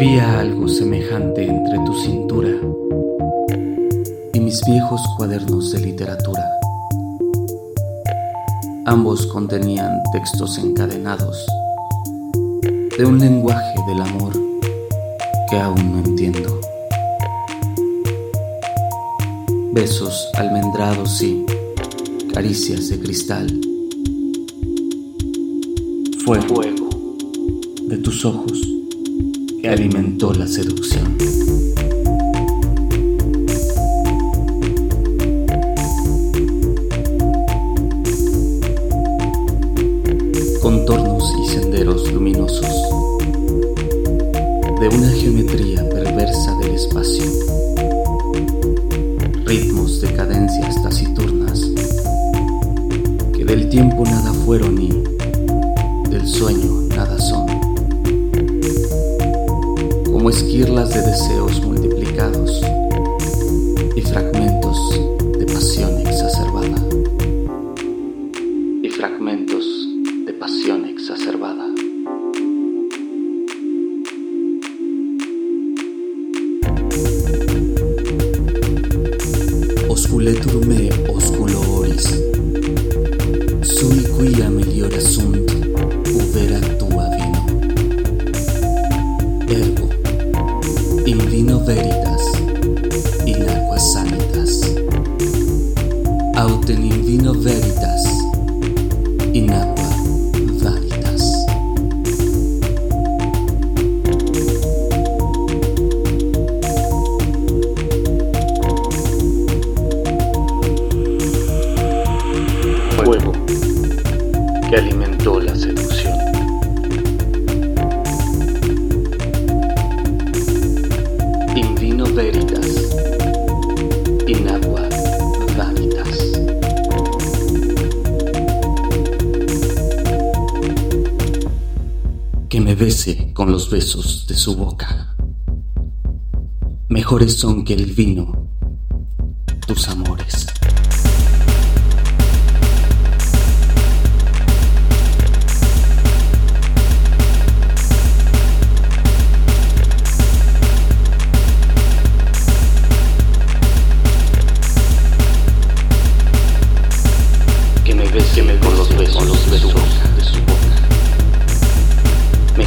algo semejante entre tu cintura y mis viejos cuadernos de literatura. Ambos contenían textos encadenados de un lenguaje del amor que aún no entiendo. Besos almendrados y caricias de cristal. Fue fuego de tus ojos alimentó la seducción. Contornos y senderos luminosos de una geometría perversa del espacio. Ritmos de cadencias taciturnas que del tiempo nada fueron y del sueño nada son como esquirlas de deseos multiplicados y fragmentos de pasión exacerbada. Y fragmentos de pasión exacerbada. Osculetur me Con los besos de su boca. Mejores son que el vino, tus amores.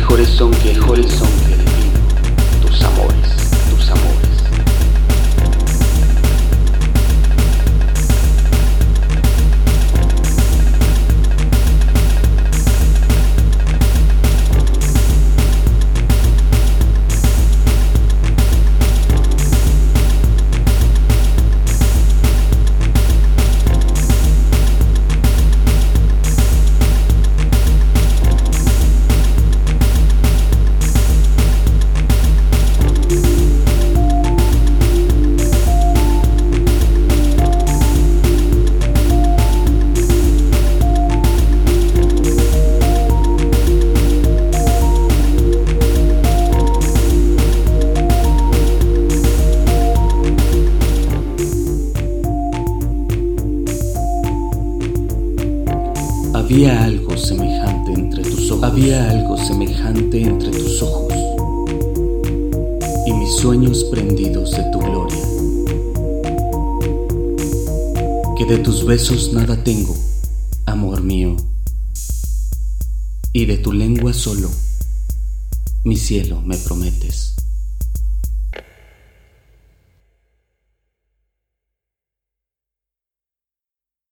Mejores son que mejores Había algo semejante entre tus ojos. Y mis sueños prendidos de tu gloria. Que de tus besos nada tengo, amor mío, y de tu lengua solo, mi cielo me prometes.